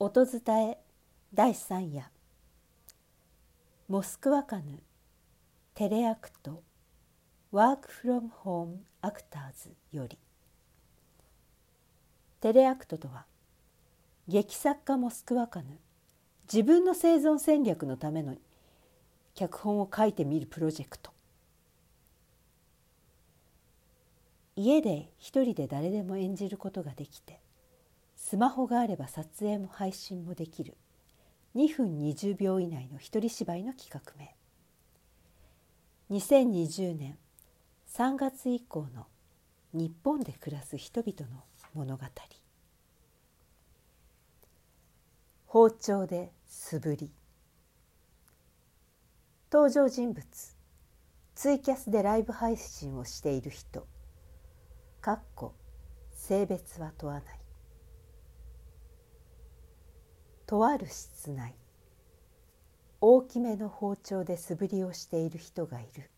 音伝え第3夜。モスクワカヌテレアクトワークフロムホームアクターズより。テレアクトとは劇作家モスクワカヌ自分の生存戦略のための脚本を書いてみるプロジェクト。家で一人で誰でも演じることができてスマホがあれば撮影も配信もできる。2分20秒以内の一人芝居の企画名。2020年3月以降の日本で暮らす人々の物語。包丁で素振り。登場人物。ツイキャスでライブ配信をしている人。かっこ性別は問わない。とある室内。大きめの包丁で素振りをしている人がいる。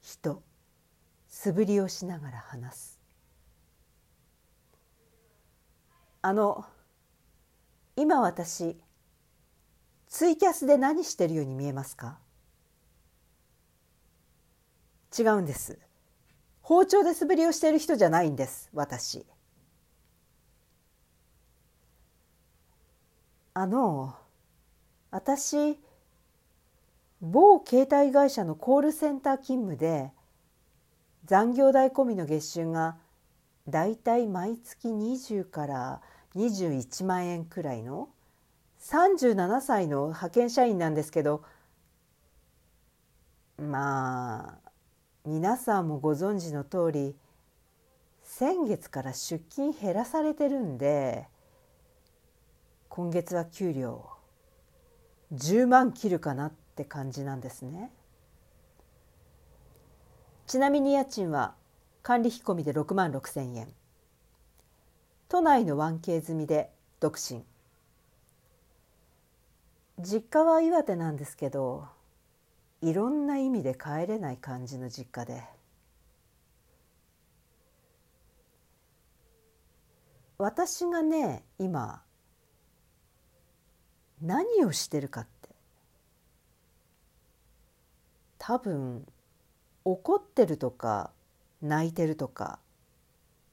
人素振りをしながら話す。あの今私ツイキャスで何してるように見えますか？違うんです。包丁で素振りをしている人じゃないんです私。あの私某携帯会社のコールセンター勤務で残業代込みの月収がだいたい毎月20から21万円くらいの37歳の派遣社員なんですけどまあ皆さんもご存知の通り先月から出勤減らされてるんで今月は給料10万切るかなって感じなんですね。ちなみに家賃は管理費込みで6万6千円。都内の 1K 済みで独身。実家は岩手なんですけどいろんな意味で帰れない感じの実家で。私がね今何をしてるかって。多分怒ってるとか泣いてるとか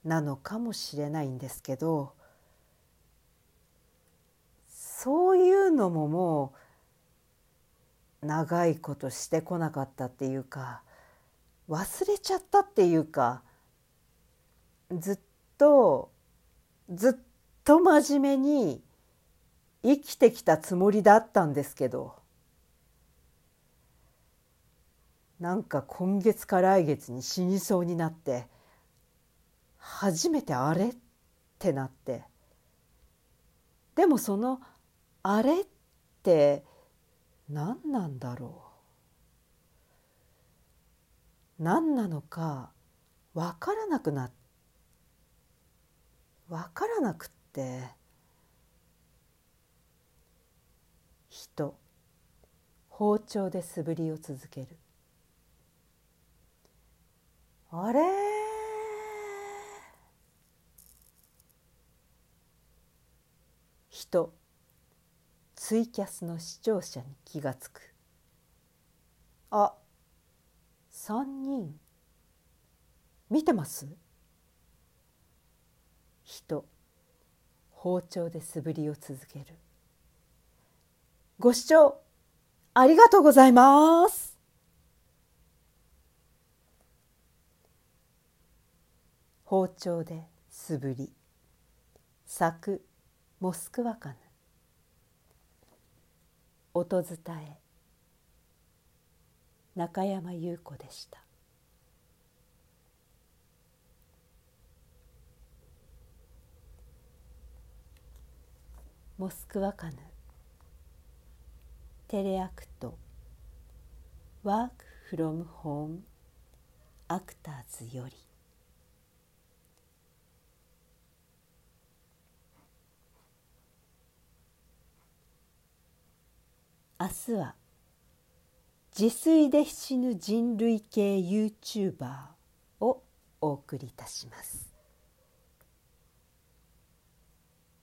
なのかもしれないんですけどそういうのももう長いことしてこなかったっていうか忘れちゃったっていうかずっとずっと真面目に生きてきたつもりだったんですけどなんか今月か来月に死にそうになって初めてあれってなってでもそのあれって何なんだろう何なのか分からなくな分からなくって。人。包丁で素振りを続ける。あれ人。ツイキャスの視聴者に気がつく。あ。三人。見てます？人。包丁で素振りを続ける。ご視聴ありがとうございます。包丁で素振り。作モスクワカヌ。音伝え。中山優子でした。モスクワカヌ。テレアクト。ワークフロムホーム。アクターズより。明日は自炊で死ぬ人類系 YouTuber をお送りいたします。